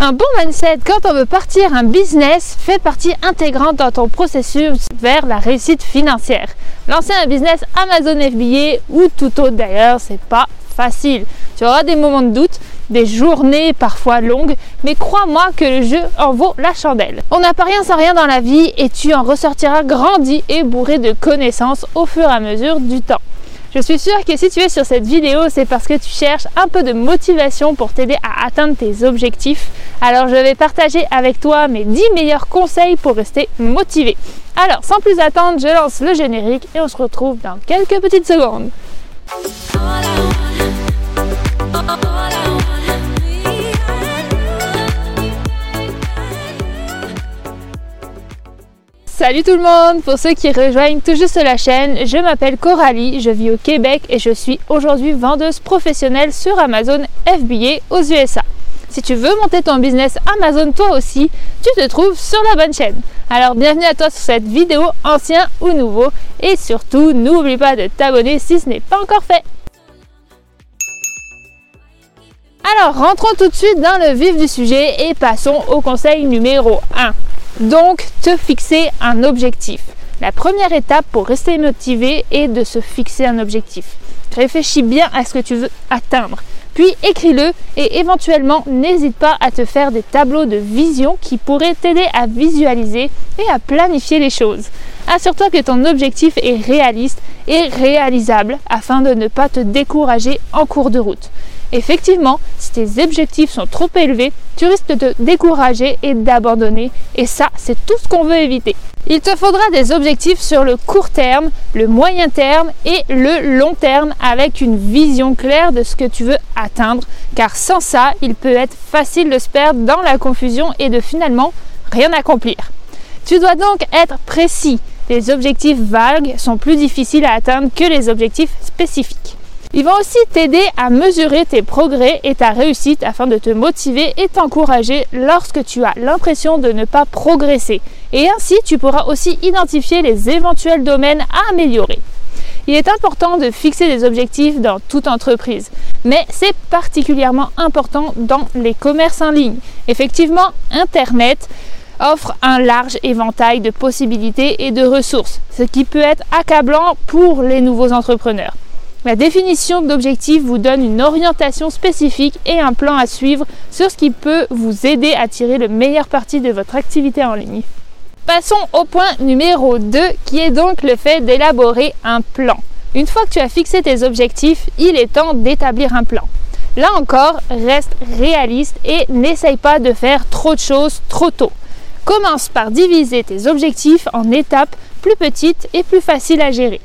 Un bon mindset quand on veut partir un business fait partie intégrante dans ton processus vers la réussite financière. Lancer un business Amazon FBA ou tout autre d'ailleurs, c'est pas facile. Tu auras des moments de doute, des journées parfois longues, mais crois-moi que le jeu en vaut la chandelle. On n'a pas rien sans rien dans la vie et tu en ressortiras grandi et bourré de connaissances au fur et à mesure du temps. Je suis sûre que si tu es sur cette vidéo, c'est parce que tu cherches un peu de motivation pour t'aider à atteindre tes objectifs. Alors je vais partager avec toi mes 10 meilleurs conseils pour rester motivé. Alors sans plus attendre, je lance le générique et on se retrouve dans quelques petites secondes. Salut tout le monde Pour ceux qui rejoignent tout juste la chaîne, je m'appelle Coralie, je vis au Québec et je suis aujourd'hui vendeuse professionnelle sur Amazon FBA aux USA. Si tu veux monter ton business Amazon toi aussi, tu te trouves sur la bonne chaîne. Alors bienvenue à toi sur cette vidéo, ancien ou nouveau, et surtout n'oublie pas de t'abonner si ce n'est pas encore fait. Alors rentrons tout de suite dans le vif du sujet et passons au conseil numéro 1. Donc, te fixer un objectif. La première étape pour rester motivé est de se fixer un objectif. Réfléchis bien à ce que tu veux atteindre. Puis écris-le et éventuellement n'hésite pas à te faire des tableaux de vision qui pourraient t'aider à visualiser et à planifier les choses. Assure-toi que ton objectif est réaliste et réalisable afin de ne pas te décourager en cours de route. Effectivement, si tes objectifs sont trop élevés, tu risques de te décourager et d'abandonner. Et ça, c'est tout ce qu'on veut éviter. Il te faudra des objectifs sur le court terme, le moyen terme et le long terme avec une vision claire de ce que tu veux atteindre. Car sans ça, il peut être facile de se perdre dans la confusion et de finalement rien accomplir. Tu dois donc être précis. Les objectifs vagues sont plus difficiles à atteindre que les objectifs spécifiques. Ils vont aussi t'aider à mesurer tes progrès et ta réussite afin de te motiver et t'encourager lorsque tu as l'impression de ne pas progresser. Et ainsi, tu pourras aussi identifier les éventuels domaines à améliorer. Il est important de fixer des objectifs dans toute entreprise, mais c'est particulièrement important dans les commerces en ligne. Effectivement, Internet offre un large éventail de possibilités et de ressources, ce qui peut être accablant pour les nouveaux entrepreneurs. La définition d'objectif vous donne une orientation spécifique et un plan à suivre sur ce qui peut vous aider à tirer le meilleur parti de votre activité en ligne. Passons au point numéro 2 qui est donc le fait d'élaborer un plan. Une fois que tu as fixé tes objectifs, il est temps d'établir un plan. Là encore, reste réaliste et n'essaye pas de faire trop de choses trop tôt. Commence par diviser tes objectifs en étapes plus petites et plus faciles à gérer.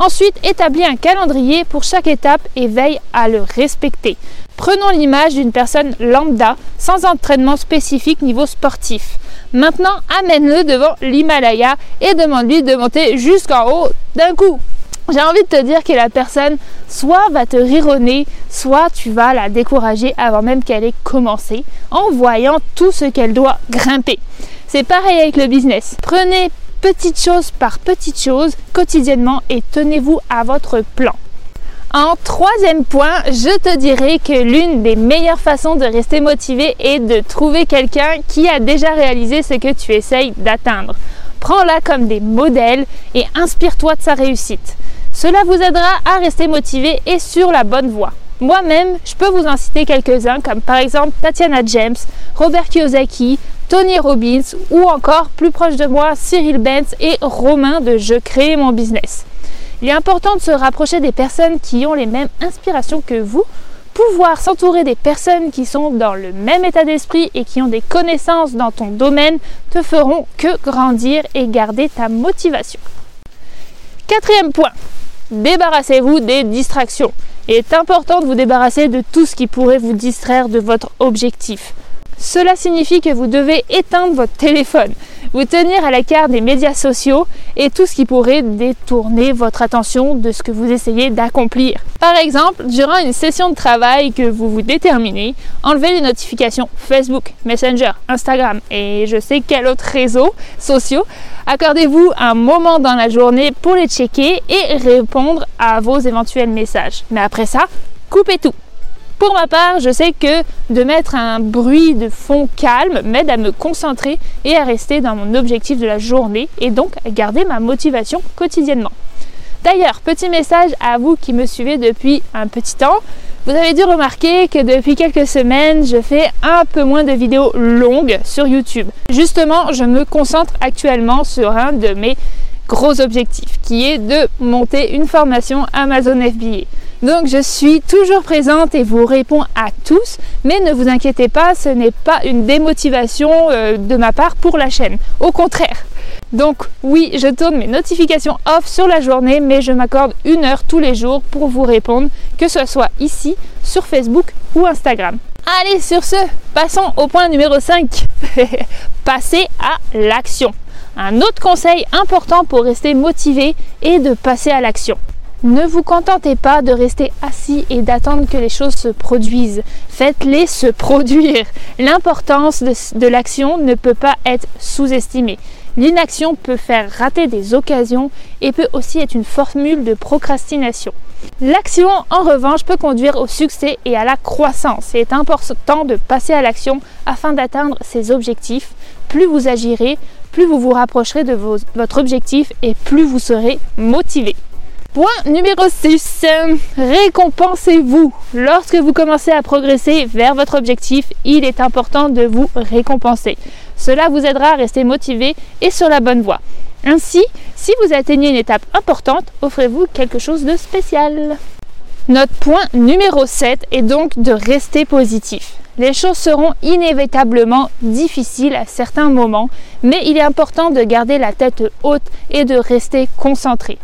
Ensuite, établis un calendrier pour chaque étape et veille à le respecter. Prenons l'image d'une personne lambda sans entraînement spécifique niveau sportif. Maintenant, amène-le devant l'Himalaya et demande-lui de monter jusqu'en haut d'un coup. J'ai envie de te dire que la personne soit va te rironner, soit tu vas la décourager avant même qu'elle ait commencé en voyant tout ce qu'elle doit grimper. C'est pareil avec le business. Prenez petites choses par petites choses quotidiennement et tenez-vous à votre plan. En troisième point, je te dirais que l'une des meilleures façons de rester motivé est de trouver quelqu'un qui a déjà réalisé ce que tu essayes d'atteindre. Prends-la comme des modèles et inspire-toi de sa réussite. Cela vous aidera à rester motivé et sur la bonne voie. Moi-même, je peux vous en citer quelques-uns comme par exemple Tatiana James, Robert Kiyosaki, Tony Robbins ou encore plus proche de moi Cyril Benz et Romain de Je crée mon business. Il est important de se rapprocher des personnes qui ont les mêmes inspirations que vous. Pouvoir s'entourer des personnes qui sont dans le même état d'esprit et qui ont des connaissances dans ton domaine te feront que grandir et garder ta motivation. Quatrième point, débarrassez-vous des distractions. Il est important de vous débarrasser de tout ce qui pourrait vous distraire de votre objectif. Cela signifie que vous devez éteindre votre téléphone, vous tenir à l'écart des médias sociaux et tout ce qui pourrait détourner votre attention de ce que vous essayez d'accomplir. Par exemple, durant une session de travail que vous vous déterminez, enlevez les notifications Facebook, Messenger, Instagram et je sais quel autre réseau sociaux. Accordez-vous un moment dans la journée pour les checker et répondre à vos éventuels messages. Mais après ça, coupez tout. Pour ma part, je sais que de mettre un bruit de fond calme m'aide à me concentrer et à rester dans mon objectif de la journée et donc à garder ma motivation quotidiennement. D'ailleurs, petit message à vous qui me suivez depuis un petit temps. Vous avez dû remarquer que depuis quelques semaines, je fais un peu moins de vidéos longues sur YouTube. Justement, je me concentre actuellement sur un de mes gros objectifs qui est de monter une formation Amazon FBA. Donc je suis toujours présente et vous réponds à tous, mais ne vous inquiétez pas, ce n'est pas une démotivation euh, de ma part pour la chaîne. Au contraire. Donc oui, je tourne mes notifications off sur la journée, mais je m'accorde une heure tous les jours pour vous répondre, que ce soit ici, sur Facebook ou Instagram. Allez, sur ce, passons au point numéro 5. Passer à l'action. Un autre conseil important pour rester motivé est de passer à l'action. Ne vous contentez pas de rester assis et d'attendre que les choses se produisent. Faites-les se produire. L'importance de, l'action ne peut pas être sous-estimée. L'inaction peut faire rater des occasions et peut aussi être une formule de procrastination. L'action, en revanche, peut conduire au succès et à la croissance. Il est important de passer à l'action afin d'atteindre ses objectifs. Plus vous agirez, plus vous vous rapprocherez de votre objectif et plus vous serez motivé. Point numéro 6. Récompensez-vous. Lorsque vous commencez à progresser vers votre objectif, il est important de vous récompenser. Cela vous aidera à rester motivé et sur la bonne voie. Ainsi, si vous atteignez une étape importante, offrez-vous quelque chose de spécial. Notre point numéro 7 est donc de rester positif. Les choses seront inévitablement difficiles à certains moments, mais il est important de garder la tête haute et de rester concentré.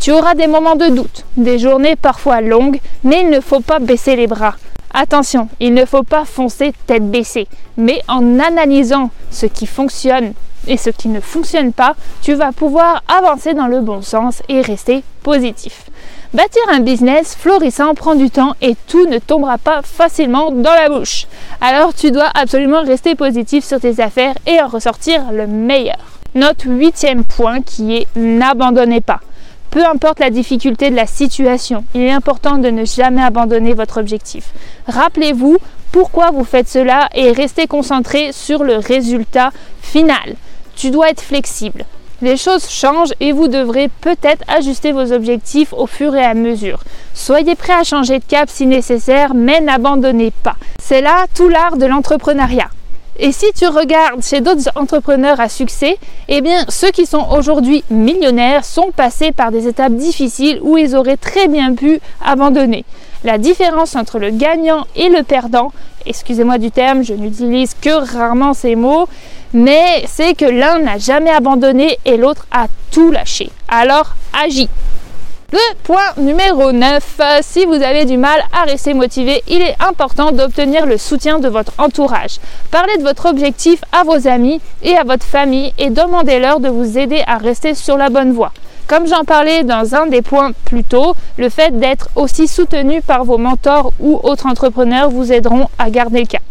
Tu auras des moments de doute, des journées parfois longues, mais il ne faut pas baisser les bras. Attention, il ne faut pas foncer tête baissée, mais en analysant ce qui fonctionne et ce qui ne fonctionne pas, tu vas pouvoir avancer dans le bon sens et rester positif. Bâtir un business florissant prend du temps et tout ne tombera pas facilement dans la bouche. Alors tu dois absolument rester positif sur tes affaires et en ressortir le meilleur. Notre huitième point qui est n'abandonnez pas. Peu importe la difficulté de la situation, il est important de ne jamais abandonner votre objectif. Rappelez-vous pourquoi vous faites cela et restez concentré sur le résultat final. Tu dois être flexible. Les choses changent et vous devrez peut-être ajuster vos objectifs au fur et à mesure. Soyez prêt à changer de cap si nécessaire, mais n'abandonnez pas. C'est là tout l'art de l'entrepreneuriat. Et si tu regardes chez d'autres entrepreneurs à succès, eh bien ceux qui sont aujourd'hui millionnaires sont passés par des étapes difficiles où ils auraient très bien pu abandonner. La différence entre le gagnant et le perdant, excusez-moi du terme, je n'utilise que rarement ces mots, mais c'est que l'un n'a jamais abandonné et l'autre a tout lâché. Alors agis. Le point numéro 9, si vous avez du mal à rester motivé, il est important d'obtenir le soutien de votre entourage. Parlez de votre objectif à vos amis et à votre famille et demandez-leur de vous aider à rester sur la bonne voie. Comme j'en parlais dans un des points plus tôt, le fait d'être aussi soutenu par vos mentors ou autres entrepreneurs vous aideront à garder le cap.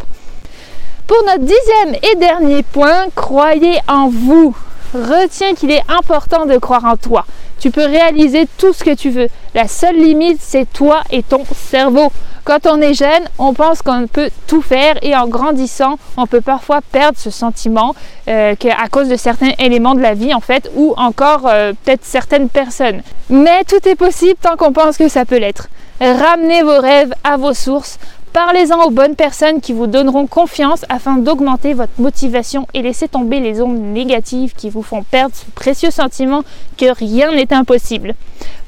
Pour notre dixième et dernier point, croyez en vous. Retiens qu'il est important de croire en toi. Tu peux réaliser tout ce que tu veux. La seule limite, c'est toi et ton cerveau. Quand on est jeune, on pense qu'on peut tout faire et en grandissant, on peut parfois perdre ce sentiment euh, à cause de certains éléments de la vie en fait ou encore euh, peut-être certaines personnes. Mais tout est possible tant qu'on pense que ça peut l'être. Ramenez vos rêves à vos sources. Parlez-en aux bonnes personnes qui vous donneront confiance afin d'augmenter votre motivation et laisser tomber les ondes négatives qui vous font perdre ce précieux sentiment que rien n'est impossible.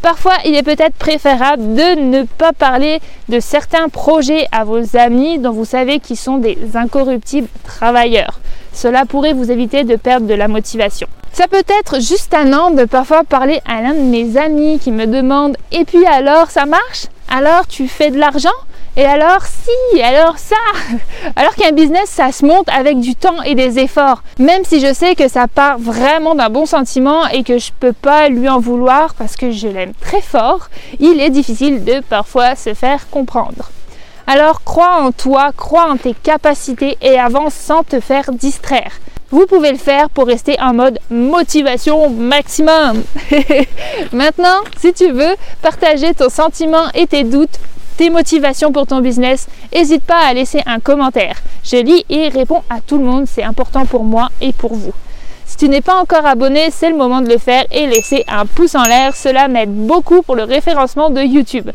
Parfois, il est peut-être préférable de ne pas parler de certains projets à vos amis dont vous savez qu'ils sont des incorruptibles travailleurs. Cela pourrait vous éviter de perdre de la motivation. Ça peut être juste un an de parfois parler à l'un de mes amis qui me demande Et puis alors, ça marche? Alors tu fais de l'argent? Et alors si, alors ça Alors qu'un business, ça se monte avec du temps et des efforts. Même si je sais que ça part vraiment d'un bon sentiment et que je peux pas lui en vouloir parce que je l'aime très fort, il est difficile de parfois se faire comprendre. Alors crois en toi, crois en tes capacités et avance sans te faire distraire. Vous pouvez le faire pour rester en mode motivation maximum. Maintenant, si tu veux partager ton sentiment et tes doutes, tes motivations pour ton business, n'hésite pas à laisser un commentaire. Je lis et réponds à tout le monde, c'est important pour moi et pour vous. Si tu n'es pas encore abonné, c'est le moment de le faire et laisser un pouce en l'air, cela m'aide beaucoup pour le référencement de YouTube.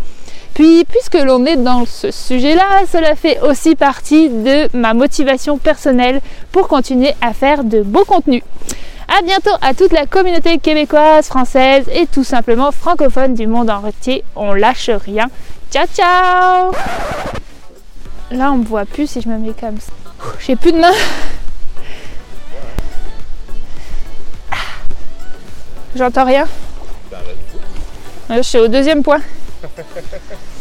Puis, puisque l'on est dans ce sujet-là, cela fait aussi partie de ma motivation personnelle pour continuer à faire de beaux contenus. A bientôt à toute la communauté québécoise, française et tout simplement francophone du monde entier. On lâche rien. Ciao ciao Là on me voit plus si je me mets comme ça. J'ai plus de main. J'entends rien. Je suis au deuxième point.